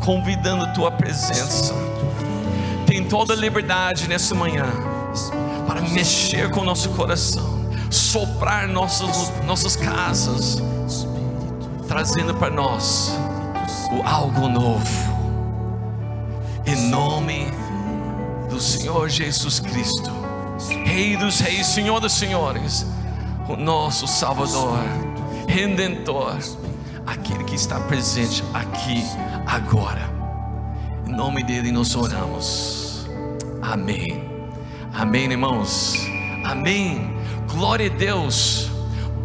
convidando a Tua presença. Tem toda a liberdade nessa manhã para mexer com o nosso coração, soprar nossas, nossas casas, trazendo para nós o algo novo. Em nome do Senhor Jesus Cristo, Rei dos Reis, Senhor dos Senhores, o nosso Salvador, Redentor, aquele que está presente aqui agora. Em nome dele nós oramos. Amém. Amém, irmãos. Amém. Glória a Deus.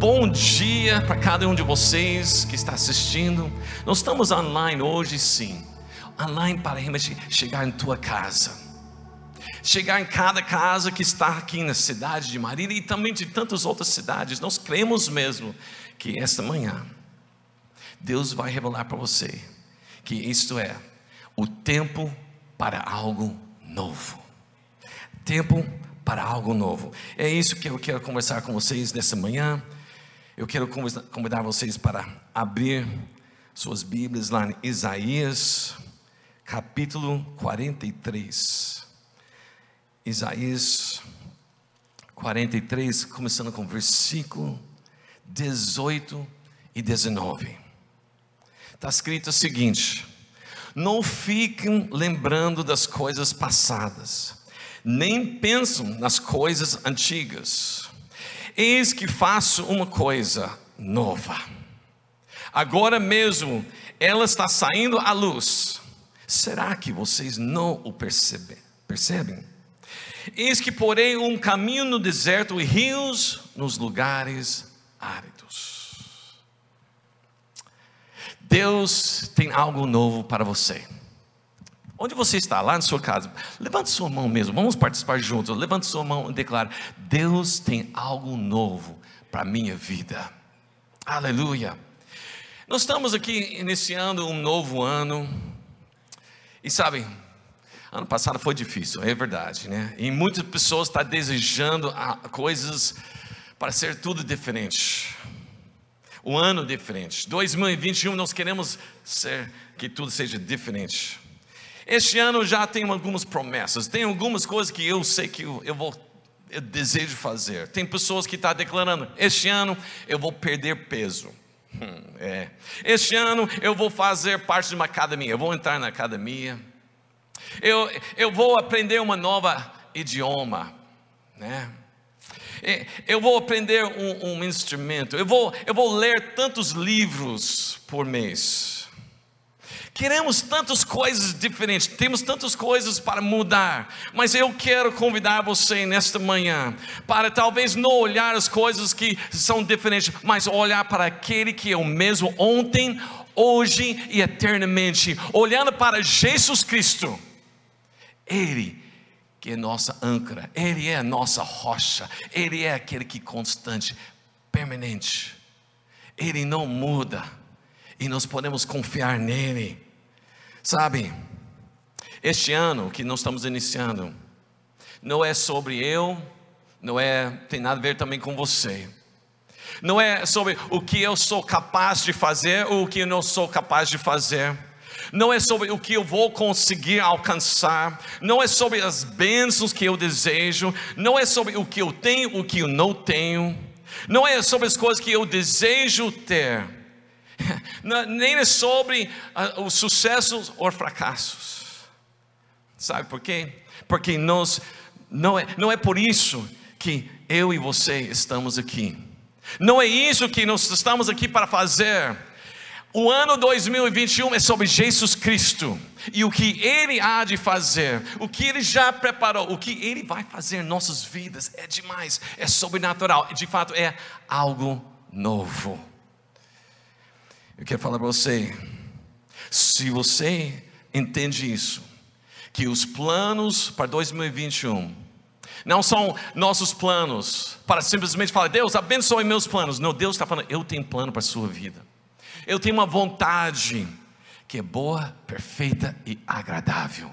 Bom dia para cada um de vocês que está assistindo. Nós estamos online hoje, sim. Online para realmente chegar em tua casa. Chegar em cada casa que está aqui na cidade de Marília e também de tantas outras cidades. Nós cremos mesmo que esta manhã Deus vai revelar para você que isto é o tempo para algo novo. Tempo para algo novo. É isso que eu quero conversar com vocês nessa manhã. Eu quero convidar vocês para abrir suas Bíblias lá em Isaías, capítulo 43. Isaías 43, começando com versículo 18 e 19. Está escrito o seguinte: Não fiquem lembrando das coisas passadas, nem pensam nas coisas antigas Eis que faço uma coisa nova. Agora mesmo ela está saindo à luz. Será que vocês não o percebem? Percebem? Eis que porei um caminho no deserto e rios nos lugares áridos. Deus tem algo novo para você. Onde você está? Lá na sua casa. Levante sua mão mesmo. Vamos participar juntos. Levante sua mão e declare: Deus tem algo novo para a minha vida. Aleluia. Nós estamos aqui iniciando um novo ano. E sabe, ano passado foi difícil, é verdade, né? E muitas pessoas estão desejando coisas para ser tudo diferente. O ano diferente. 2021 nós queremos ser que tudo seja diferente. Este ano já tenho algumas promessas, tem algumas coisas que eu sei que eu, vou, eu desejo fazer. Tem pessoas que estão tá declarando: este ano eu vou perder peso. Hum, é. Este ano eu vou fazer parte de uma academia, eu vou entrar na academia. Eu, eu vou aprender uma nova idioma, né? Eu vou aprender um, um instrumento. Eu vou, eu vou ler tantos livros por mês. Queremos tantas coisas diferentes, temos tantas coisas para mudar, mas eu quero convidar você nesta manhã para talvez não olhar as coisas que são diferentes, mas olhar para aquele que é o mesmo ontem, hoje e eternamente, olhando para Jesus Cristo. Ele que é nossa âncora, Ele é a nossa rocha, Ele é aquele que é constante, permanente, Ele não muda e nós podemos confiar nele. Sabe, este ano que nós estamos iniciando, não é sobre eu, não é, tem nada a ver também com você. Não é sobre o que eu sou capaz de fazer ou o que eu não sou capaz de fazer. Não é sobre o que eu vou conseguir alcançar, não é sobre as bênçãos que eu desejo, não é sobre o que eu tenho, o que eu não tenho, não é sobre as coisas que eu desejo ter, nem é sobre uh, os sucessos ou fracassos. Sabe por quê? Porque nós, não, é, não é por isso que eu e você estamos aqui. Não é isso que nós estamos aqui para fazer. O ano 2021 é sobre Jesus Cristo e o que Ele há de fazer, o que Ele já preparou, o que Ele vai fazer em nossas vidas é demais, é sobrenatural, de fato é algo novo. Eu quero falar para você, se você entende isso, que os planos para 2021 não são nossos planos para simplesmente falar, Deus abençoe meus planos. Não, Deus está falando, eu tenho plano para a sua vida. Eu tenho uma vontade que é boa, perfeita e agradável.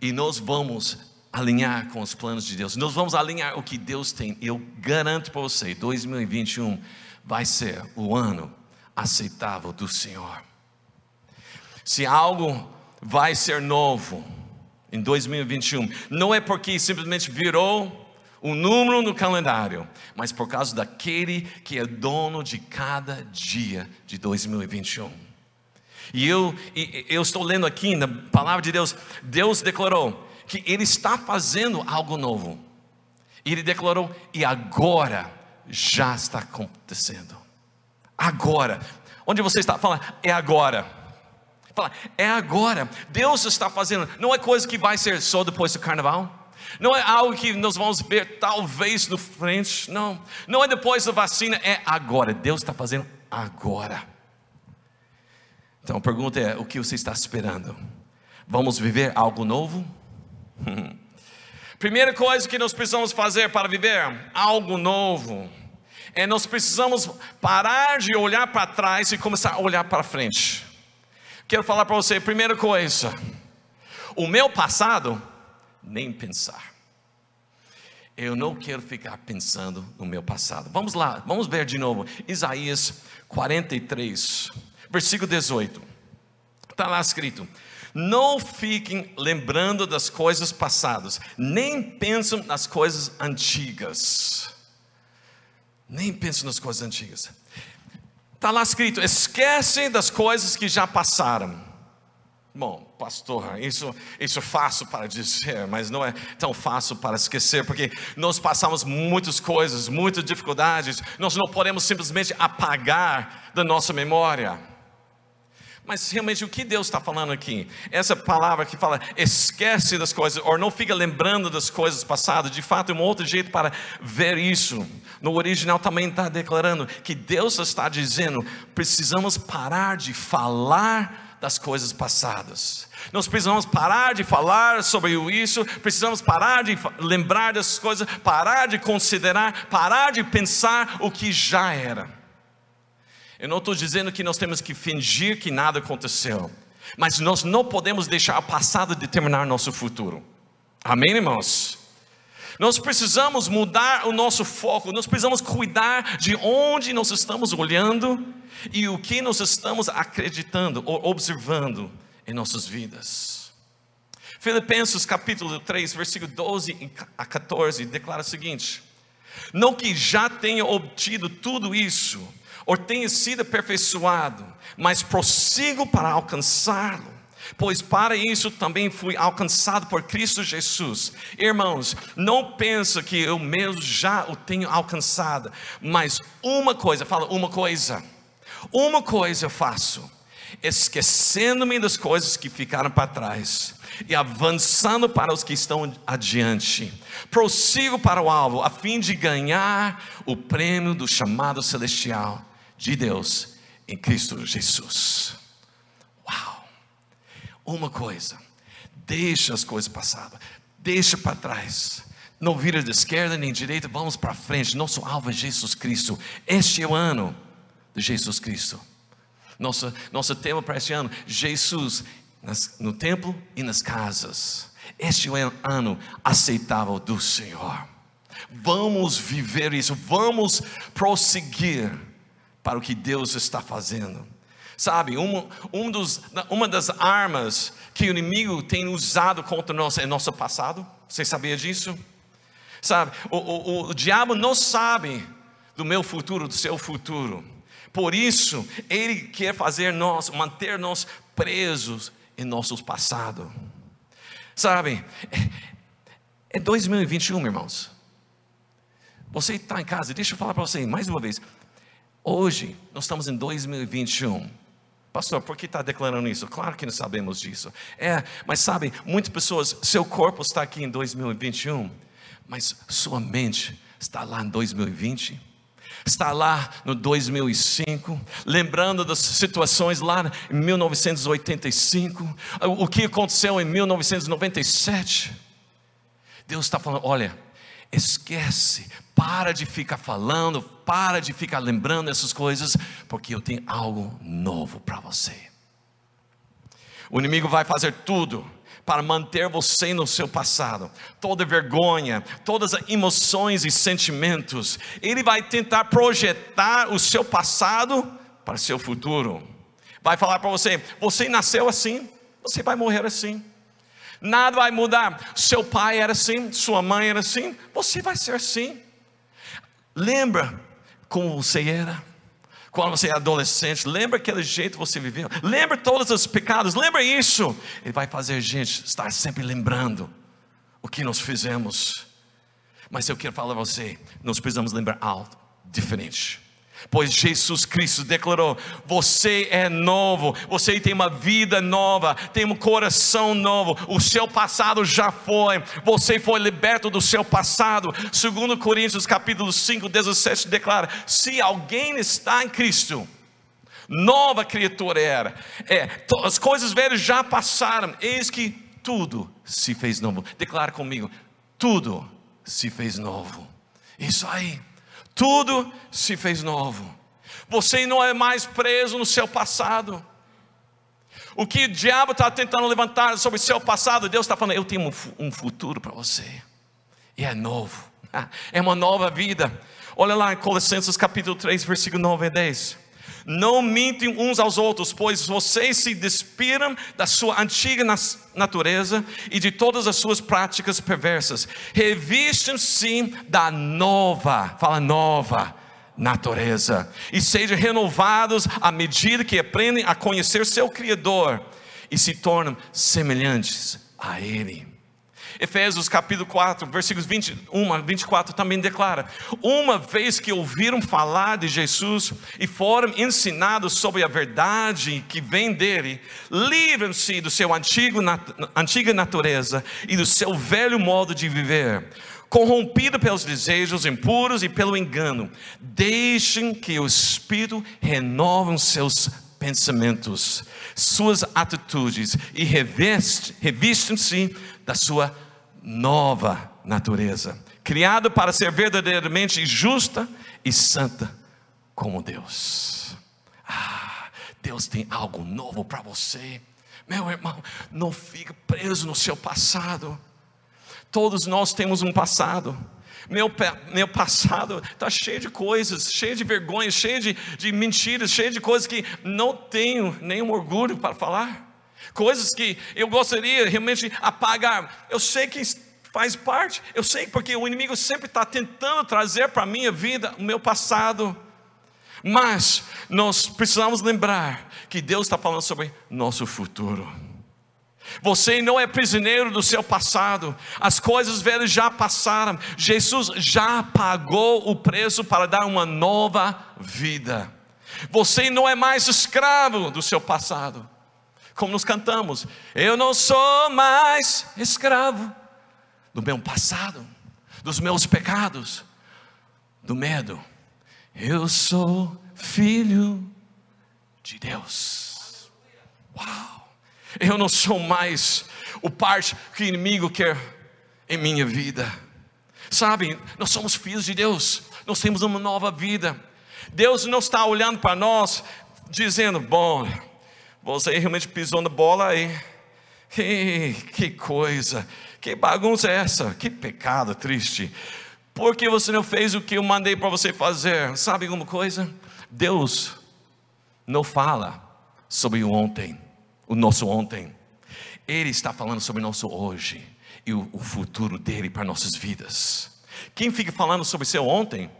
E nós vamos alinhar com os planos de Deus. Nós vamos alinhar o que Deus tem. Eu garanto para você, 2021 vai ser o ano aceitável do Senhor. Se algo vai ser novo em 2021, não é porque simplesmente virou um número no calendário, mas por causa daquele que é dono de cada dia de 2021. E eu, eu estou lendo aqui na palavra de Deus, Deus declarou que Ele está fazendo algo novo. E Ele declarou, e agora já está acontecendo. Agora. Onde você está? Fala, é agora. Fala, é agora. Deus está fazendo. Não é coisa que vai ser só depois do carnaval. Não é algo que nós vamos ver talvez no frente. Não. Não é depois da vacina. É agora. Deus está fazendo agora. Então a pergunta é: o que você está esperando? Vamos viver algo novo? Primeira coisa que nós precisamos fazer para viver algo novo é nós precisamos parar de olhar para trás e começar a olhar para frente. Quero falar para você, primeira coisa, o meu passado, nem pensar. Eu não quero ficar pensando no meu passado. Vamos lá, vamos ver de novo. Isaías 43, versículo 18. Está lá escrito: Não fiquem lembrando das coisas passadas, nem pensem nas coisas antigas. Nem pensem nas coisas antigas. Está lá escrito: esquecem das coisas que já passaram. Bom, pastor, isso, isso é fácil para dizer, mas não é tão fácil para esquecer, porque nós passamos muitas coisas, muitas dificuldades, nós não podemos simplesmente apagar da nossa memória. Mas realmente o que Deus está falando aqui? Essa palavra que fala esquece das coisas, ou não fica lembrando das coisas passadas, de fato é um outro jeito para ver isso. No original também está declarando que Deus está dizendo: precisamos parar de falar das coisas passadas. Nós precisamos parar de falar sobre isso, precisamos parar de lembrar dessas coisas, parar de considerar, parar de pensar o que já era. Eu não estou dizendo que nós temos que fingir que nada aconteceu, mas nós não podemos deixar o passado determinar nosso futuro. Amém, irmãos? Nós precisamos mudar o nosso foco, nós precisamos cuidar de onde nós estamos olhando e o que nós estamos acreditando ou observando em nossas vidas. Filipenses capítulo 3, versículo 12 a 14 declara o seguinte: Não que já tenha obtido tudo isso, ou tenha sido aperfeiçoado, mas prossigo para alcançá-lo pois para isso também fui alcançado por Cristo Jesus. Irmãos, não pensa que eu mesmo já o tenho alcançado, mas uma coisa, fala uma coisa, uma coisa eu faço, esquecendo-me das coisas que ficaram para trás e avançando para os que estão adiante. Prossigo para o alvo, a fim de ganhar o prêmio do chamado celestial de Deus em Cristo Jesus. Uma coisa, deixa as coisas passadas, deixa para trás. Não vira de esquerda nem de direita, vamos para frente. Nosso alvo é Jesus Cristo. Este é o ano de Jesus Cristo. Nosso, nosso tema para este ano: Jesus nas, no templo e nas casas. Este é o ano aceitável do Senhor. Vamos viver isso, vamos prosseguir para o que Deus está fazendo. Sabe, um, um dos, uma das armas que o inimigo tem usado contra nós é nosso passado. Você sabia disso? Sabe, o, o, o diabo não sabe do meu futuro, do seu futuro. Por isso, ele quer fazer nós, manter nós presos em nossos passados. Sabe, é, é 2021, irmãos. Você está em casa, deixa eu falar para você mais uma vez. Hoje, nós estamos em 2021. Pastor, por que está declarando isso? Claro que não sabemos disso. É, mas sabe, muitas pessoas, seu corpo está aqui em 2021, mas sua mente está lá em 2020 está lá no 2005, lembrando das situações lá em 1985, o que aconteceu em 1997. Deus está falando: olha, esquece, para de ficar falando, para de ficar lembrando essas coisas, porque eu tenho algo novo para você. O inimigo vai fazer tudo para manter você no seu passado, toda vergonha, todas as emoções e sentimentos. Ele vai tentar projetar o seu passado para o seu futuro. Vai falar para você: você nasceu assim, você vai morrer assim. Nada vai mudar. Seu pai era assim, sua mãe era assim, você vai ser assim. Lembra como você era? Quando você é adolescente, lembra aquele jeito que você viveu? Lembra todos os pecados? Lembra isso? Ele vai fazer a gente estar sempre lembrando o que nós fizemos. Mas eu quero falar a você, nós precisamos lembrar algo diferente pois Jesus Cristo declarou: Você é novo, você tem uma vida nova, tem um coração novo, o seu passado já foi, você foi liberto do seu passado. Segundo Coríntios capítulo 5, 17 declara: Se alguém está em Cristo, nova criatura era, é, as coisas velhas já passaram, eis que tudo se fez novo. Declara comigo: tudo se fez novo. Isso aí tudo se fez novo. Você não é mais preso no seu passado. O que o diabo está tentando levantar sobre o seu passado, Deus está falando: Eu tenho um futuro para você, e é novo, é uma nova vida. Olha lá em Colossenses capítulo 3, versículo 9 e 10. Não mintem uns aos outros, pois vocês se despiram da sua antiga natureza e de todas as suas práticas perversas. Revistam-se da nova, fala nova, natureza e sejam renovados à medida que aprendem a conhecer seu Criador e se tornam semelhantes a Ele. Efésios capítulo 4, versículos 21 a 24 também declara: Uma vez que ouviram falar de Jesus e foram ensinados sobre a verdade que vem dele, livrem-se do seu antigo, antiga natureza e do seu velho modo de viver corrompido pelos desejos impuros e pelo engano. Deixem que o Espírito renove seus pensamentos, suas atitudes e revistam-se da sua nova natureza, criado para ser verdadeiramente justa e santa como Deus. Ah, Deus tem algo novo para você. Meu irmão, não fique preso no seu passado. Todos nós temos um passado. Meu, meu passado está cheio de coisas, cheio de vergonhas, cheio de, de mentiras, cheio de coisas que não tenho nenhum orgulho para falar coisas que eu gostaria realmente apagar. Eu sei que faz parte, eu sei porque o inimigo sempre está tentando trazer para a minha vida o meu passado. Mas nós precisamos lembrar que Deus está falando sobre nosso futuro. Você não é prisioneiro do seu passado, as coisas velhas já passaram, Jesus já pagou o preço para dar uma nova vida. Você não é mais escravo do seu passado, como nos cantamos, eu não sou mais escravo do meu passado, dos meus pecados, do medo. Eu sou filho de Deus. Uau! Eu não sou mais o parte que o inimigo quer em minha vida. Sabe, nós somos filhos de Deus, nós temos uma nova vida. Deus não está olhando para nós dizendo: Bom, você realmente pisou na bola aí. Que, que coisa, que bagunça é essa? Que pecado triste. Por que você não fez o que eu mandei para você fazer? Sabe alguma coisa? Deus não fala sobre o ontem, o nosso ontem. Ele está falando sobre o nosso hoje e o, o futuro dele para nossas vidas. Quem fica falando sobre seu ontem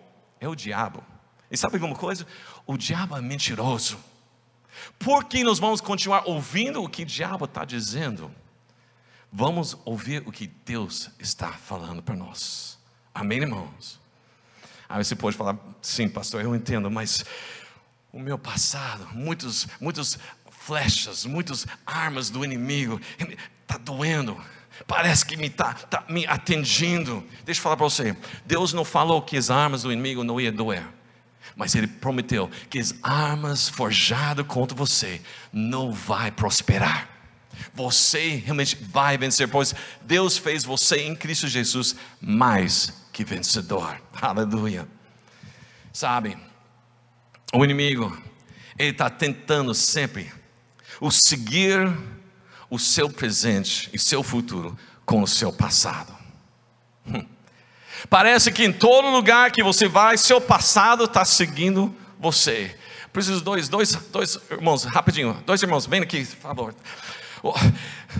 é o diabo. E sabe alguma coisa? O diabo é mentiroso. Por que nós vamos continuar ouvindo o que o diabo está dizendo? Vamos ouvir o que Deus está falando para nós. Amém, irmãos? Aí você pode falar, sim, pastor, eu entendo, mas o meu passado, muitos, muitos flechas, muitas armas do inimigo, está doendo. Parece que me está tá me atingindo. Deixa eu falar para você: Deus não falou que as armas do inimigo não iam doer mas ele prometeu que as armas forjadas contra você não vai prosperar. Você realmente vai vencer, pois Deus fez você em Cristo Jesus mais que vencedor. Aleluia. Sabe, o inimigo, ele está tentando sempre o seguir o seu presente e seu futuro com o seu passado. Hum. Parece que em todo lugar que você vai, seu passado está seguindo você. Preciso dois, dois, dois irmãos, rapidinho, dois irmãos, vem aqui, por favor.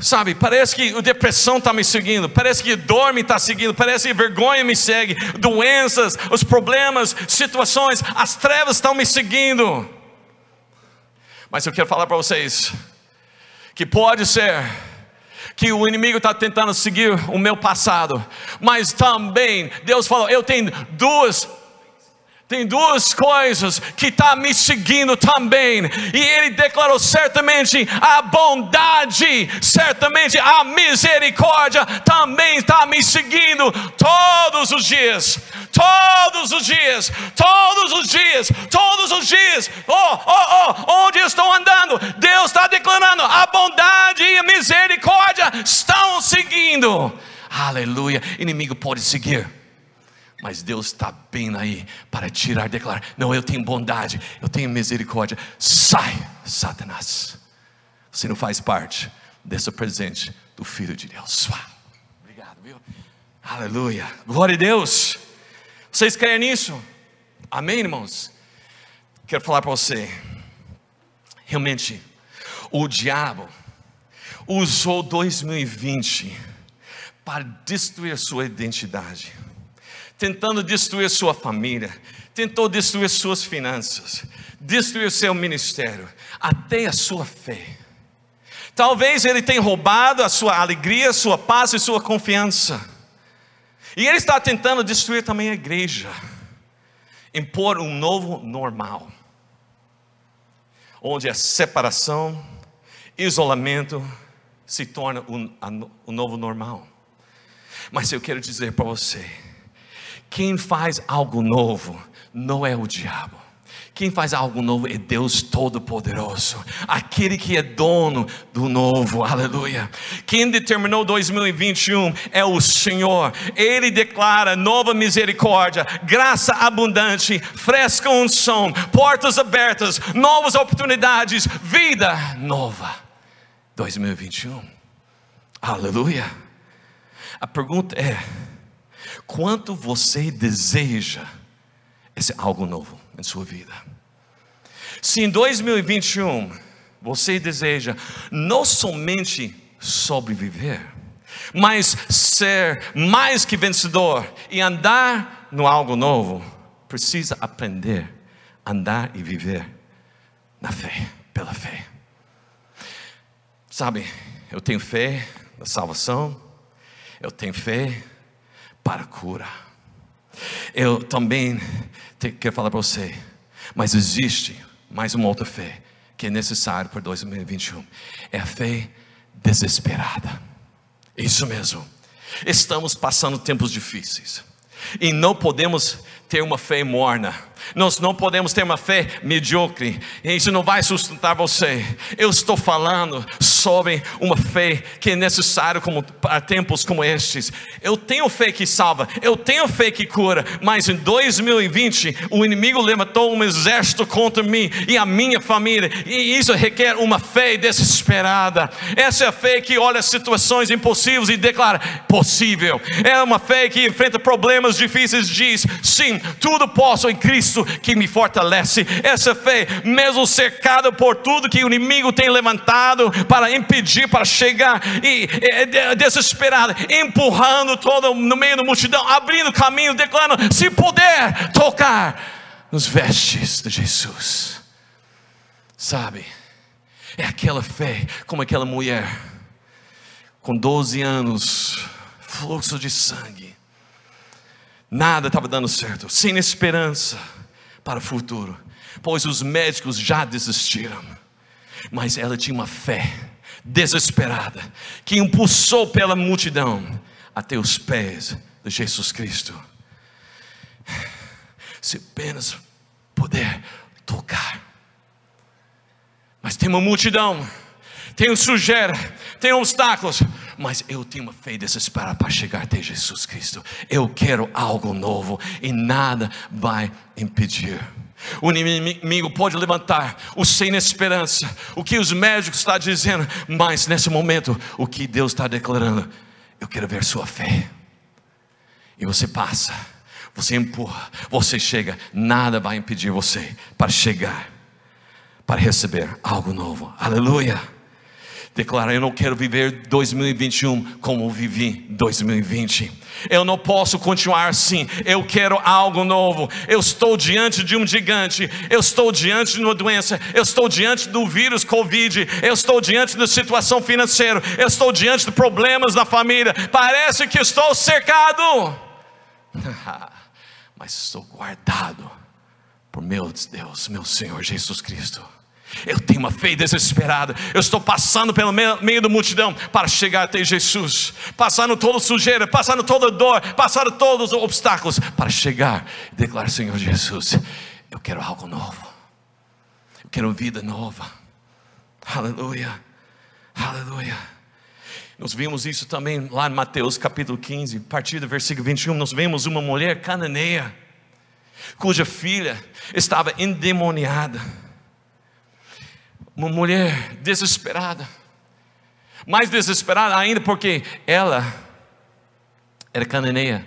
Sabe, parece que depressão está me seguindo, parece que dor me está seguindo, parece que vergonha me segue, doenças, os problemas, situações, as trevas estão me seguindo. Mas eu quero falar para vocês que pode ser que o inimigo está tentando seguir o meu passado, mas também Deus falou: eu tenho duas tem duas coisas que está me seguindo também, e ele declarou certamente a bondade, certamente a misericórdia também está me seguindo todos os dias, todos os dias, todos os dias, todos os dias. Oh, oh, oh, onde estou andando? Deus está declarando a bondade e a misericórdia estão seguindo. Aleluia. Inimigo pode seguir mas Deus está bem aí para tirar, declarar: não, eu tenho bondade, eu tenho misericórdia. Sai, Satanás. Você não faz parte desse presente do Filho de Deus. Obrigado, viu? Aleluia. Glória a Deus. Vocês creem nisso? Amém, irmãos? Quero falar para você. Realmente, o diabo usou 2020 para destruir a sua identidade tentando destruir sua família, tentou destruir suas finanças, destruir seu ministério, até a sua fé. Talvez ele tenha roubado a sua alegria, sua paz e sua confiança. E ele está tentando destruir também a igreja, impor um novo normal, onde a separação, isolamento se torna o um, um novo normal. Mas eu quero dizer para você, quem faz algo novo não é o diabo. Quem faz algo novo é Deus Todo-Poderoso, aquele que é dono do novo, aleluia. Quem determinou 2021 é o Senhor, Ele declara nova misericórdia, graça abundante, fresca unção, portas abertas, novas oportunidades, vida nova. 2021, aleluia. A pergunta é: quanto você deseja esse algo novo em sua vida. Se em 2021 você deseja não somente sobreviver, mas ser mais que vencedor e andar no algo novo, precisa aprender a andar e viver na fé, pela fé. Sabe, eu tenho fé na salvação, eu tenho fé para cura. Eu também quero falar para você, mas existe mais uma outra fé que é necessária para 2021. É a fé desesperada. Isso mesmo. Estamos passando tempos difíceis e não podemos ter uma fé morna nós não podemos ter uma fé medíocre, isso não vai sustentar você. Eu estou falando sobre uma fé que é necessária como, para tempos como estes. Eu tenho fé que salva, eu tenho fé que cura, mas em 2020 o inimigo levantou um exército contra mim e a minha família, e isso requer uma fé desesperada. Essa é a fé que olha situações impossíveis e declara: possível. É uma fé que enfrenta problemas difíceis e diz: sim, tudo posso em Cristo que me fortalece. Essa fé, mesmo cercada por tudo que o inimigo tem levantado para impedir, para chegar e é, desesperada, empurrando todo no meio da multidão, abrindo caminho, declarando: se puder tocar nos vestes de Jesus. Sabe? É aquela fé, como aquela mulher com 12 anos, fluxo de sangue. Nada estava dando certo, sem esperança para o futuro, pois os médicos já desistiram. Mas ela tinha uma fé desesperada que impulsou pela multidão até os pés de Jesus Cristo. Se apenas puder tocar. Mas tem uma multidão, tem um sujeira, tem obstáculos, mas eu tenho uma fé desesperada para chegar até Jesus Cristo. Eu quero algo novo e nada vai impedir. O inimigo pode levantar o sem esperança, o que os médicos estão dizendo, mas nesse momento, o que Deus está declarando, eu quero ver sua fé. E você passa, você empurra, você chega, nada vai impedir você para chegar, para receber algo novo. Aleluia. Declara: Eu não quero viver 2021 como vivi 2020. Eu não posso continuar assim. Eu quero algo novo. Eu estou diante de um gigante. Eu estou diante de uma doença. Eu estou diante do vírus Covid. Eu estou diante da situação financeira. Eu estou diante de problemas da família. Parece que estou cercado, mas estou guardado por meu Deus, meu Senhor Jesus Cristo. Eu tenho uma fé desesperada. Eu estou passando pelo meio, da multidão para chegar até Jesus, passando toda sujeira, passando toda dor, passando todos os obstáculos para chegar e declarar: Senhor Jesus, eu quero algo novo. Eu quero vida nova. Aleluia. Aleluia. Nós vimos isso também lá em Mateus capítulo 15, a partir do versículo 21. Nós vemos uma mulher cananeia, cuja filha estava endemoniada uma mulher desesperada, mais desesperada ainda porque ela era cananeia,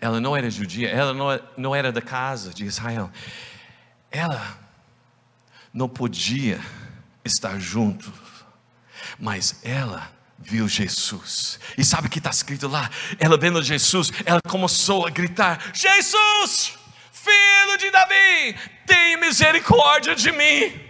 ela não era judia, ela não, não era da casa de Israel, ela não podia estar junto, mas ela viu Jesus, e sabe o que está escrito lá? Ela vendo Jesus, ela começou a gritar: Jesus, filho de Davi, tem misericórdia de mim.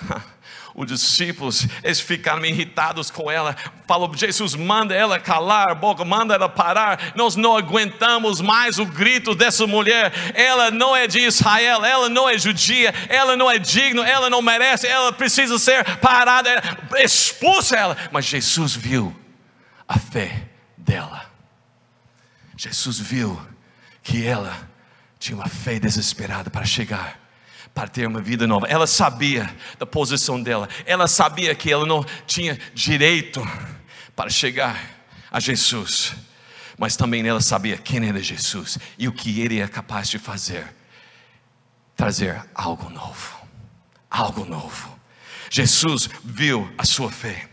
Os discípulos, eles ficaram irritados com ela. Falou: Jesus, manda ela calar a boca, manda ela parar. Nós não aguentamos mais o grito dessa mulher. Ela não é de Israel, ela não é judia, ela não é digna, ela não merece, ela precisa ser parada. Expulsa ela. Mas Jesus viu a fé dela. Jesus viu que ela tinha uma fé desesperada para chegar para ter uma vida nova. Ela sabia da posição dela, ela sabia que ela não tinha direito para chegar a Jesus, mas também ela sabia quem era Jesus e o que ele é capaz de fazer trazer algo novo. Algo novo. Jesus viu a sua fé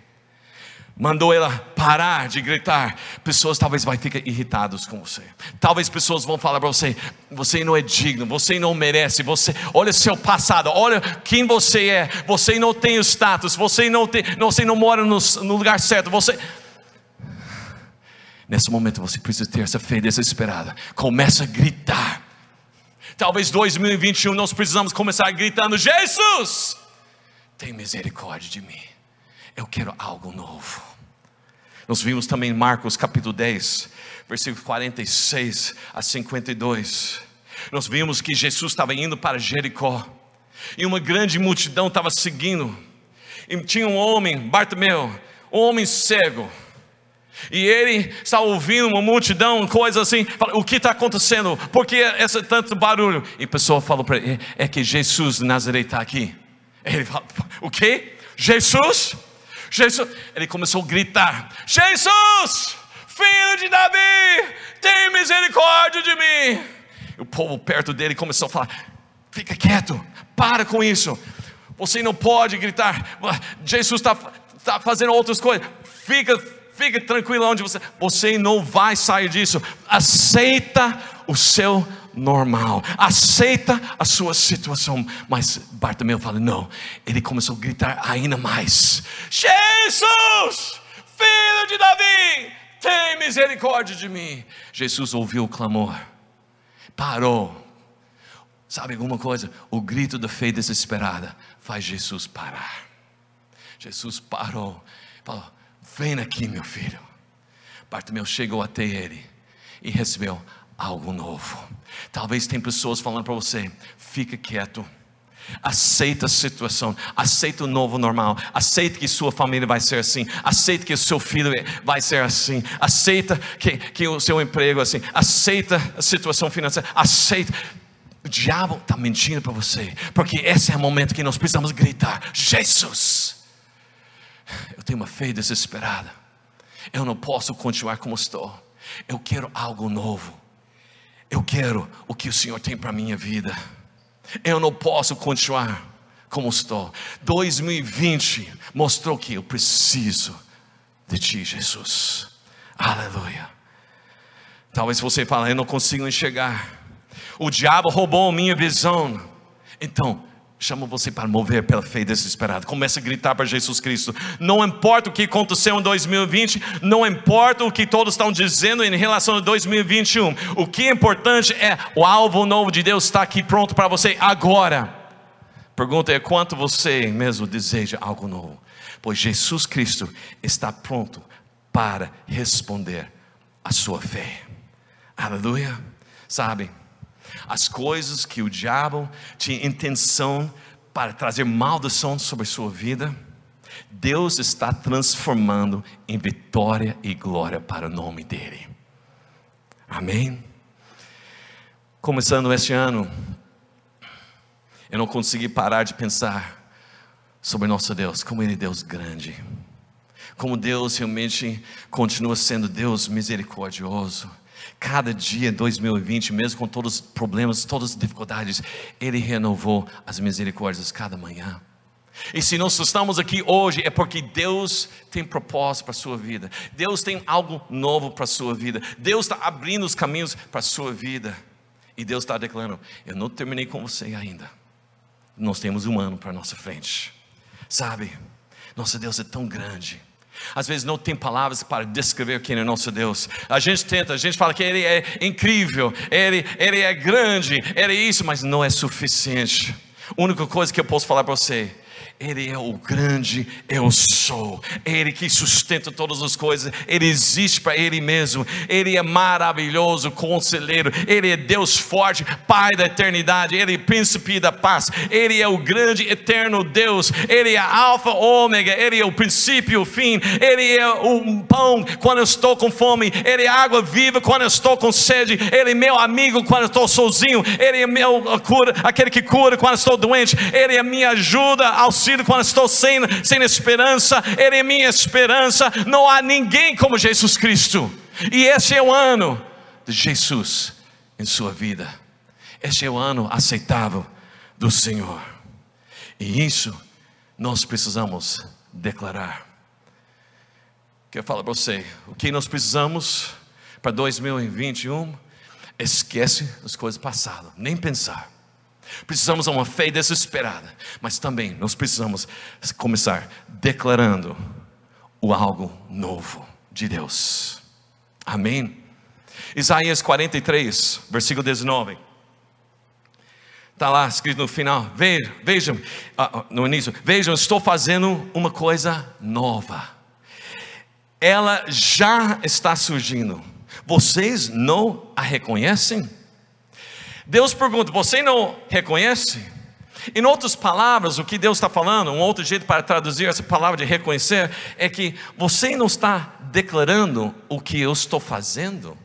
mandou ela parar de gritar. Pessoas talvez vai ficar irritados com você. Talvez pessoas vão falar para você: você não é digno, você não merece. Você, olha seu passado, olha quem você é. Você não tem o status, você não tem, você não mora no, no lugar certo. Você Nesse momento você precisa ter essa fé desesperada. Começa a gritar. Talvez 2021 nós precisamos começar gritando: Jesus, tem misericórdia de mim. Eu quero algo novo. Nós vimos também Marcos capítulo 10, versículo 46 a 52. Nós vimos que Jesus estava indo para Jericó, e uma grande multidão estava seguindo, e tinha um homem, Bartimeu, um homem cego, e ele estava ouvindo uma multidão, coisa assim, fala, o que está acontecendo? Por que esse tanto barulho? E a pessoa falou para ele, é que Jesus de Nazaré está aqui. Ele fala, o que? Jesus? Jesus, ele começou a gritar: Jesus, filho de Davi, tem misericórdia de mim. E o povo perto dele começou a falar: fica quieto, para com isso. Você não pode gritar. Jesus está tá fazendo outras coisas. Fica, fica tranquilo onde você. Você não vai sair disso. Aceita o seu normal, aceita a sua situação. Mas Bartimeu fala: não. Ele começou a gritar ainda mais: Jesus, filho de Davi, tem misericórdia de mim. Jesus ouviu o clamor, parou. Sabe alguma coisa? O grito da fé desesperada faz Jesus parar. Jesus parou, falou: Vem aqui, meu filho. Bartimeu chegou até ele e recebeu algo novo. Talvez tem pessoas falando para você: fica quieto. Aceita a situação, aceita o novo normal, aceita que sua família vai ser assim, aceita que o seu filho vai ser assim, aceita que, que o seu emprego é assim, aceita a situação financeira, aceita. O diabo está mentindo para você, porque esse é o momento que nós precisamos gritar: Jesus, eu tenho uma fé desesperada, eu não posso continuar como estou, eu quero algo novo. Eu quero o que o Senhor tem para a minha vida. Eu não posso continuar como estou. 2020 mostrou que eu preciso de Ti, Jesus. Aleluia. Talvez você fale, eu não consigo enxergar. O diabo roubou minha visão. Então, chamo você para mover pela fé desesperada. Comece a gritar para Jesus Cristo. Não importa o que aconteceu em 2020, não importa o que todos estão dizendo em relação a 2021. O que é importante é o alvo novo de Deus está aqui pronto para você agora. Pergunta é quanto você mesmo deseja algo novo. Pois Jesus Cristo está pronto para responder a sua fé. Aleluia. Sabe? As coisas que o diabo tinha intenção para trazer maldição sobre a sua vida, Deus está transformando em vitória e glória para o nome dEle. Amém? Começando este ano, eu não consegui parar de pensar sobre nosso Deus, como Ele é Deus grande, como Deus realmente continua sendo Deus misericordioso Cada dia 2020, mesmo com todos os problemas, todas as dificuldades, Ele renovou as misericórdias cada manhã. E se nós estamos aqui hoje é porque Deus tem propósito para a sua vida, Deus tem algo novo para a sua vida, Deus está abrindo os caminhos para a sua vida, e Deus está declarando: Eu não terminei com você ainda, nós temos um ano para a nossa frente, sabe? Nosso Deus é tão grande às vezes não tem palavras para descrever quem é nosso Deus. A gente tenta, a gente fala que Ele é incrível, Ele, ele é grande, Ele é isso, mas não é suficiente. A única coisa que eu posso falar para você ele é o grande eu sou, Ele que sustenta todas as coisas, Ele existe para Ele mesmo, Ele é maravilhoso, conselheiro, Ele é Deus forte, Pai da eternidade, Ele é príncipe da paz, Ele é o grande eterno Deus, Ele é Alfa, Ômega, Ele é o princípio e o fim, Ele é o pão quando eu estou com fome, Ele é água viva quando eu estou com sede, Ele é meu amigo quando eu estou sozinho, Ele é meu cura, aquele que cura quando eu estou doente, Ele é minha ajuda, auxílio quando estou sem, sem esperança, Ele é minha esperança. Não há ninguém como Jesus Cristo. E esse é o ano de Jesus em sua vida. Este é o ano aceitável do Senhor. E isso nós precisamos declarar. Quero falar para você, o que nós precisamos para 2021? Esquece as coisas passadas, nem pensar. Precisamos de uma fé desesperada, mas também nós precisamos começar declarando o algo novo de Deus. Amém? Isaías 43, versículo 19. Está lá escrito no final: Vejam, vejam, ah, ah, no início, vejam, estou fazendo uma coisa nova. Ela já está surgindo. Vocês não a reconhecem? Deus pergunta: Você não reconhece? Em outras palavras, o que Deus está falando, um outro jeito para traduzir essa palavra de reconhecer, é que você não está declarando o que eu estou fazendo,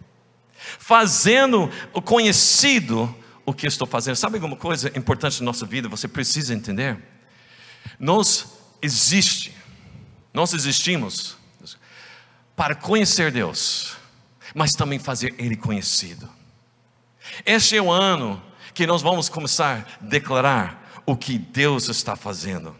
fazendo o conhecido o que eu estou fazendo. Sabe alguma coisa importante na nossa vida? Você precisa entender. Nós existe, nós existimos para conhecer Deus, mas também fazer Ele conhecido. Este é o ano que nós vamos começar a declarar o que Deus está fazendo.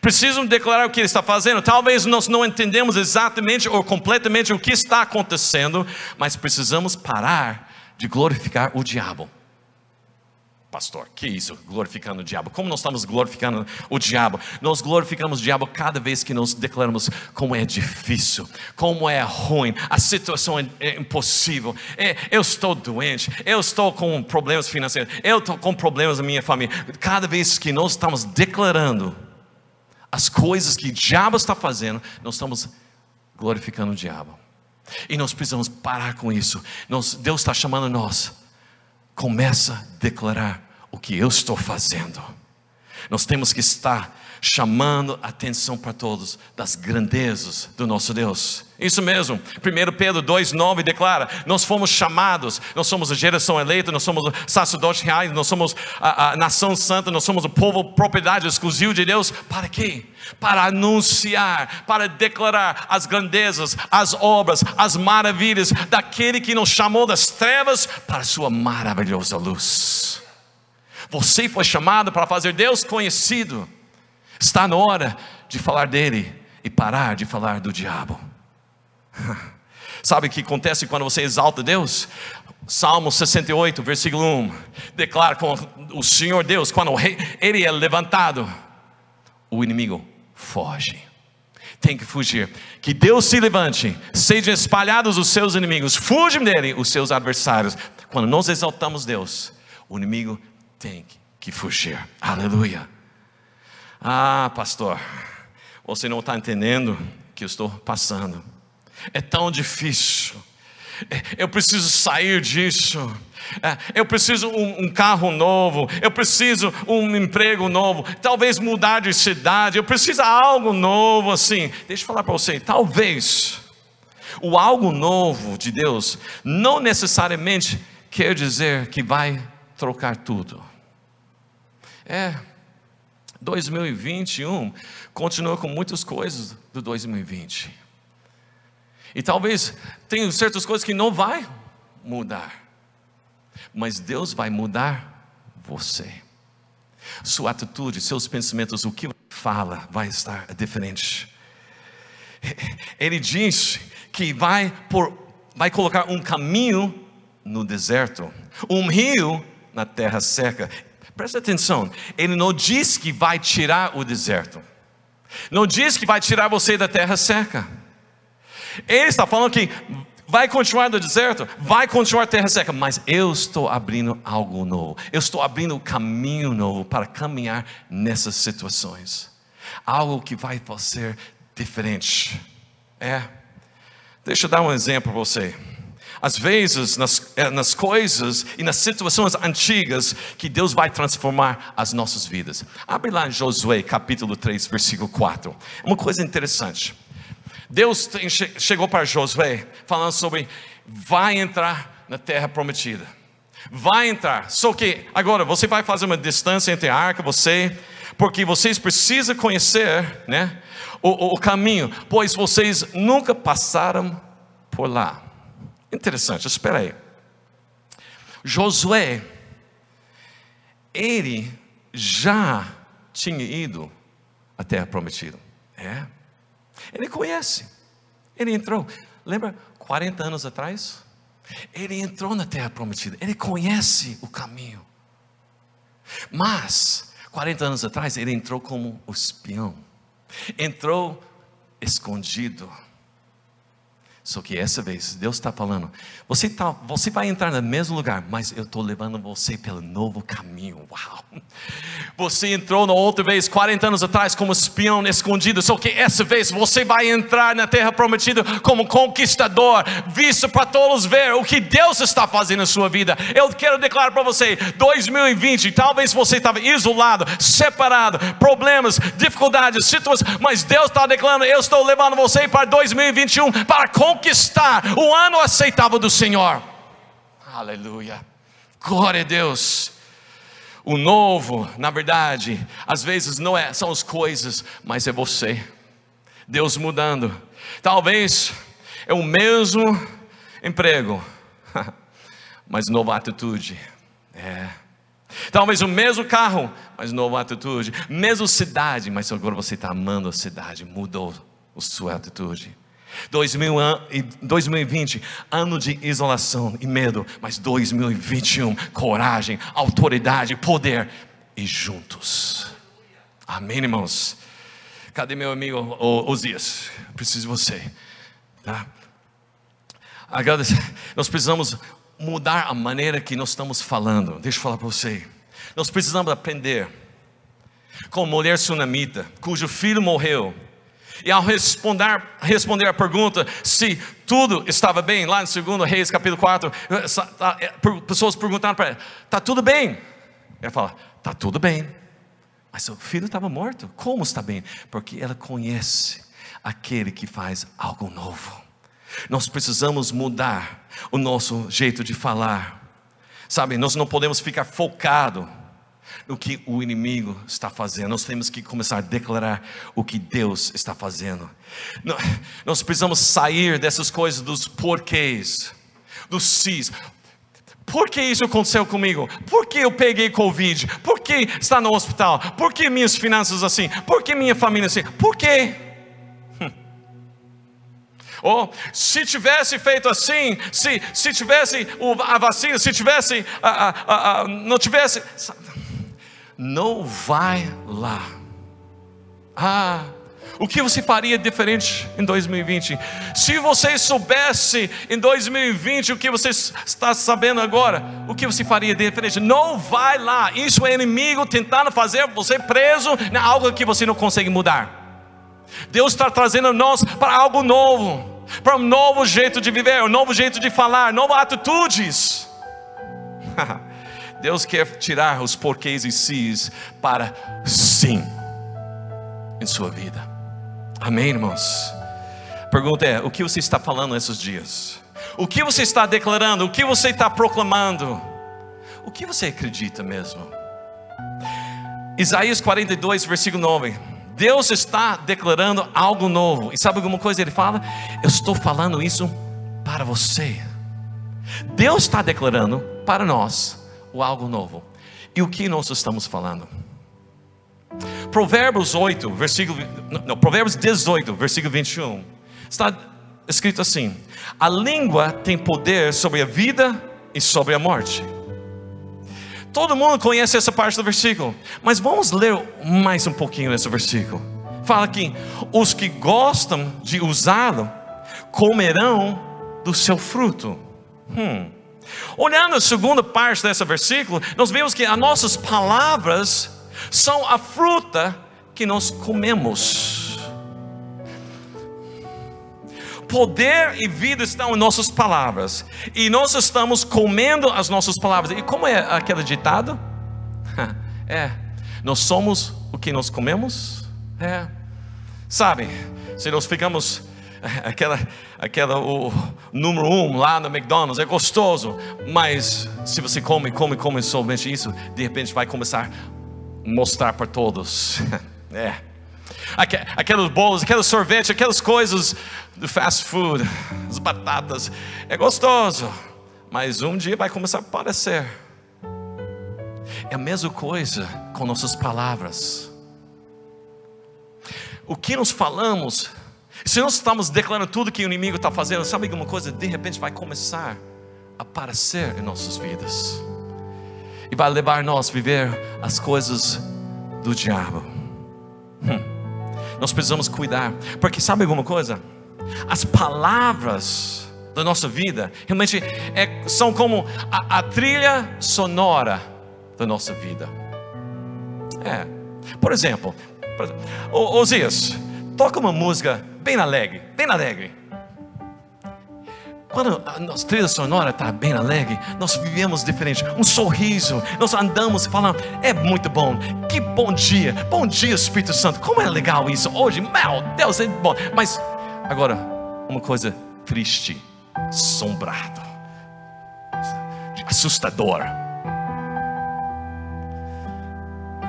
Precisamos declarar o que Ele está fazendo. Talvez nós não entendemos exatamente ou completamente o que está acontecendo, mas precisamos parar de glorificar o diabo pastor, que isso, glorificando o diabo? Como nós estamos glorificando o diabo? Nós glorificamos o diabo cada vez que nós declaramos como é difícil, como é ruim, a situação é, é impossível. É, eu estou doente, eu estou com problemas financeiros, eu estou com problemas na minha família. Cada vez que nós estamos declarando as coisas que o diabo está fazendo, nós estamos glorificando o diabo. E nós precisamos parar com isso. Nós, Deus está chamando nós começa a declarar o que eu estou fazendo. Nós temos que estar chamando atenção para todos das grandezas do nosso Deus. Isso mesmo, 1 Pedro 2,9 declara: Nós fomos chamados, nós somos a geração eleita, nós somos sacerdotes reais, nós somos a, a nação santa, nós somos o povo propriedade exclusiva de Deus. Para quê? Para anunciar, para declarar as grandezas, as obras, as maravilhas daquele que nos chamou das trevas para a sua maravilhosa luz. Você foi chamado para fazer Deus conhecido. Está na hora de falar dele e parar de falar do diabo. Sabe o que acontece quando você exalta Deus? Salmo 68, versículo 1, declara com o Senhor Deus, quando ele é levantado, o inimigo foge. Tem que fugir. Que Deus se levante, sejam espalhados os seus inimigos, fujam dele os seus adversários. Quando nós exaltamos Deus, o inimigo tem que fugir. Aleluia. Ah, pastor, você não está entendendo o que eu estou passando. É tão difícil. É, eu preciso sair disso. É, eu preciso um, um, carro novo. Eu preciso um emprego novo. Talvez mudar de cidade. Eu preciso algo novo assim. Deixa eu falar para você. Talvez o algo novo de Deus não necessariamente quer dizer que vai trocar tudo. É, 2021 continua com muitas coisas do 2020. E talvez tenha certas coisas que não vai mudar. Mas Deus vai mudar você. Sua atitude, seus pensamentos, o que fala vai estar diferente. Ele diz que vai por vai colocar um caminho no deserto, um rio na terra seca. Presta atenção, ele não diz que vai tirar o deserto, não diz que vai tirar você da terra seca. Ele está falando que vai continuar no deserto, vai continuar terra seca, mas eu estou abrindo algo novo, eu estou abrindo um caminho novo para caminhar nessas situações, algo que vai ser diferente. É, deixa eu dar um exemplo para você às vezes nas, eh, nas coisas e nas situações antigas que Deus vai transformar as nossas vidas. Abre lá em Josué capítulo 3, versículo 4. Uma coisa interessante. Deus tem, chegou para Josué falando sobre vai entrar na terra prometida. Vai entrar. Só que agora você vai fazer uma distância entre a arca, você, porque vocês precisam conhecer, né, o, o caminho, pois vocês nunca passaram por lá. Interessante, espera aí. Josué, ele já tinha ido à terra prometida. É. Ele conhece. Ele entrou. Lembra 40 anos atrás? Ele entrou na terra prometida. Ele conhece o caminho. Mas 40 anos atrás ele entrou como espião. Entrou escondido só que essa vez Deus está falando: você, tá, você vai entrar no mesmo lugar, mas eu estou levando você pelo novo caminho. Uau! Você entrou na outra vez, 40 anos atrás, como espião escondido. Só que essa vez você vai entrar na terra prometida como conquistador, visto para todos ver o que Deus está fazendo na sua vida. Eu quero declarar para você: 2020, talvez você estava isolado, separado, problemas, dificuldades, situações, mas Deus está declarando: eu estou levando você para 2021 para conquistar conquistar o ano aceitável do Senhor. Aleluia. Glória a Deus. O novo, na verdade, às vezes não é, são as coisas, mas é você. Deus mudando. Talvez é o mesmo emprego, mas nova atitude. É. Talvez o mesmo carro, mas nova atitude. Mesma cidade, mas agora você está amando a cidade, mudou a sua atitude. 2020, ano de isolação e medo, mas 2021, coragem, autoridade, poder e juntos. Amém, irmãos? Cadê meu amigo Osias? Preciso de você. Tá? Nós precisamos mudar a maneira que nós estamos falando. Deixa eu falar para você. Nós precisamos aprender com mulher sunamita, cujo filho morreu e ao responder, responder a pergunta se tudo estava bem, lá em 2 Reis capítulo 4, tá, é, pessoas perguntaram para ela: está tudo bem? Ela fala: está tudo bem. Mas seu filho estava morto. Como está bem? Porque ela conhece aquele que faz algo novo. Nós precisamos mudar o nosso jeito de falar. Sabe, nós não podemos ficar focado o que o inimigo está fazendo, nós temos que começar a declarar o que Deus está fazendo. Nós precisamos sair dessas coisas dos porquês, dos sis. Por que isso aconteceu comigo? Por que eu peguei Covid? Por que está no hospital? Por que minhas finanças assim? Por que minha família assim? Por quê? Ou oh, se tivesse feito assim, se, se tivesse a vacina, se tivesse, a, a, a, não tivesse, não vai lá. Ah, o que você faria diferente em 2020? Se você soubesse em 2020 o que você está sabendo agora, o que você faria diferente? Não vai lá. Isso é inimigo tentando fazer você preso em algo que você não consegue mudar. Deus está trazendo nós para algo novo para um novo jeito de viver, um novo jeito de falar, novas atitudes. Deus quer tirar os porquês e sis para sim em sua vida. Amém, irmãos? Pergunta é: o que você está falando esses dias? O que você está declarando? O que você está proclamando? O que você acredita mesmo? Isaías 42, versículo 9. Deus está declarando algo novo. E sabe alguma coisa ele fala? Eu estou falando isso para você. Deus está declarando para nós o algo novo. E o que nós estamos falando? Provérbios 8, versículo não, Provérbios 18, versículo 21. Está escrito assim: A língua tem poder sobre a vida e sobre a morte. Todo mundo conhece essa parte do versículo, mas vamos ler mais um pouquinho nesse versículo. Fala aqui: os que gostam de usá-lo comerão do seu fruto. Hum. Olhando a segunda parte desse versículo, nós vemos que as nossas palavras são a fruta que nós comemos. poder e vida estão em nossas palavras. E nós estamos comendo as nossas palavras. E como é aquele ditado? É, nós somos o que nós comemos. É, sabe, se nós ficamos aquela, aquela o número um lá no McDonald's é gostoso, mas se você come, come, come somente isso, de repente vai começar a mostrar para todos. É aqueles bolos, aqueles sorvetes, aquelas coisas do fast food, as batatas. É gostoso, mas um dia vai começar a parecer. É a mesma coisa com nossas palavras. O que nós falamos, se nós estamos declarando tudo que o inimigo está fazendo, sabe alguma coisa? De repente vai começar a aparecer em nossas vidas. E vai levar nós a viver as coisas do diabo. Hum. Nós precisamos cuidar, porque sabe alguma coisa? As palavras da nossa vida realmente é, são como a, a trilha sonora da nossa vida. É, por exemplo, por exemplo Osias, toca uma música bem alegre, bem alegre. Quando a trilha sonora está bem alegre, nós vivemos diferente. Um sorriso, nós andamos e falamos, é muito bom. Que bom dia, bom dia Espírito Santo. Como é legal isso hoje, meu Deus, é bom. Mas agora, uma coisa triste, assombrado, assustador.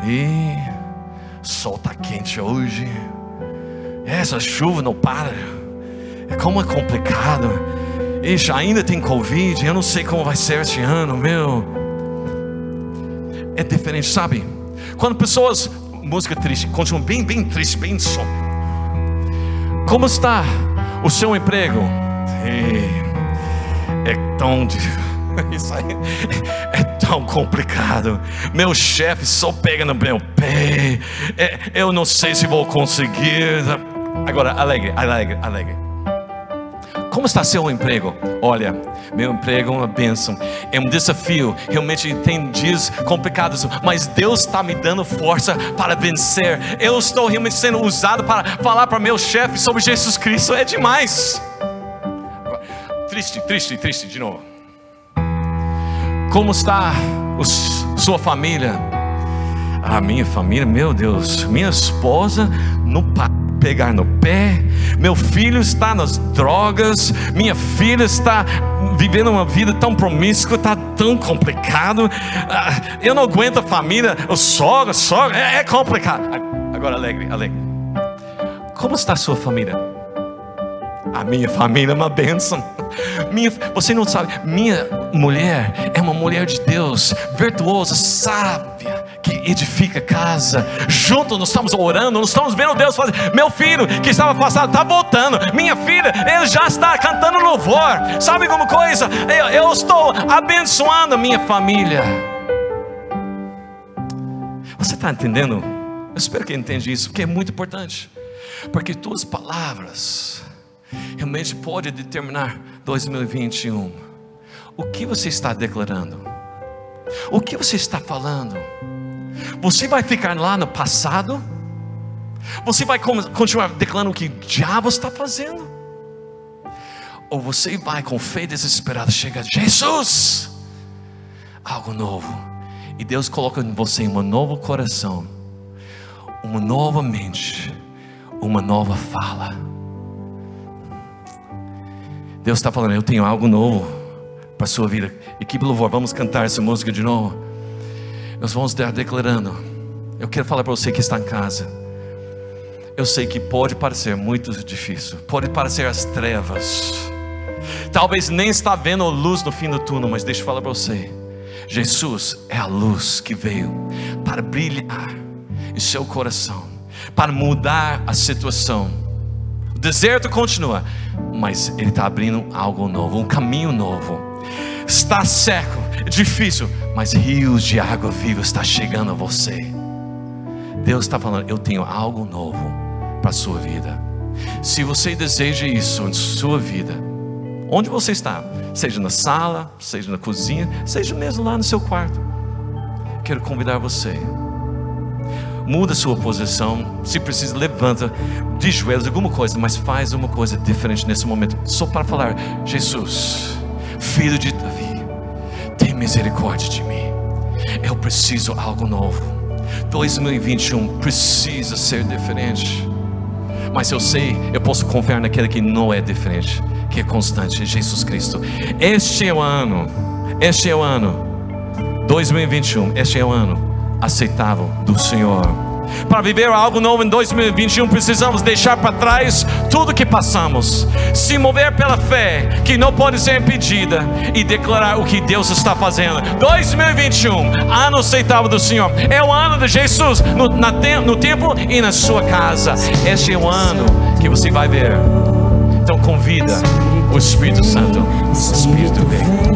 E sol está quente hoje. Essa chuva não para. É como é complicado. Ixi, ainda tem Covid, eu não sei como vai ser este ano, meu. É diferente, sabe? Quando pessoas, música triste, continuam bem, bem triste, bem som. Como está o seu emprego? É, é tão isso aí é tão complicado. Meu chefe só pega no meu pé. É, eu não sei se vou conseguir. Agora, alegre, alegre, alegre. Como está seu emprego? Olha, meu emprego é uma bênção, é um desafio. Realmente tem dias complicados, mas Deus está me dando força para vencer. Eu estou realmente sendo usado para falar para meu chefe sobre Jesus Cristo. É demais. Triste, triste, triste de novo. Como está os, sua família? A minha família, meu Deus, minha esposa no pai pegar no pé, meu filho está nas drogas, minha filha está vivendo uma vida tão promíscua, está tão complicado, ah, eu não aguento a família, o sogra, sogra, é, é complicado. Agora alegre, alegre. Como está a sua família? A minha família é uma bênção. Minha, você não sabe, minha mulher é uma mulher de Deus, virtuosa, que edifica casa. Juntos nós estamos orando, nós estamos vendo Deus fazer. Meu filho que estava passado está voltando. Minha filha, ele já está cantando louvor. Sabe como coisa? Eu, eu estou abençoando minha família. Você está entendendo? Eu espero que entenda isso, porque é muito importante. Porque tuas palavras realmente podem determinar 2021. O que você está declarando? O que você está falando? Você vai ficar lá no passado? Você vai continuar declarando o que o diabo está fazendo? Ou você vai com fé desesperada chegar, Jesus, algo novo. E Deus coloca em você um novo coração, uma nova mente, uma nova fala. Deus está falando, eu tenho algo novo para a sua vida. Equipe louvor, vamos cantar essa música de novo. Nós vamos estar declarando. Eu quero falar para você que está em casa. Eu sei que pode parecer muito difícil, pode parecer as trevas. Talvez nem está vendo a luz no fim do túnel, mas deixa eu falar para você. Jesus é a luz que veio para brilhar em seu coração, para mudar a situação deserto continua, mas Ele está abrindo algo novo, um caminho novo. Está seco, difícil, mas rios de água viva está chegando a você. Deus está falando, eu tenho algo novo para a sua vida. Se você deseja isso em sua vida, onde você está, seja na sala, seja na cozinha, seja mesmo lá no seu quarto, quero convidar você. Muda sua posição, se precisa, levanta de joelhos, alguma coisa, mas faz uma coisa diferente nesse momento, só para falar: Jesus, filho de Davi, tem misericórdia de mim, eu preciso algo novo. 2021 precisa ser diferente, mas eu sei, eu posso confiar naquele que não é diferente, que é constante, Jesus Cristo. Este é o ano, este é o ano, 2021, este é o ano aceitável do Senhor. Para viver algo novo em 2021, precisamos deixar para trás tudo que passamos, se mover pela fé, que não pode ser impedida, e declarar o que Deus está fazendo. 2021, ano aceitável do Senhor, é o ano de Jesus no, na, no tempo e na sua casa. Este é o ano que você vai ver. Então, convida o Espírito Santo. Espírito vem.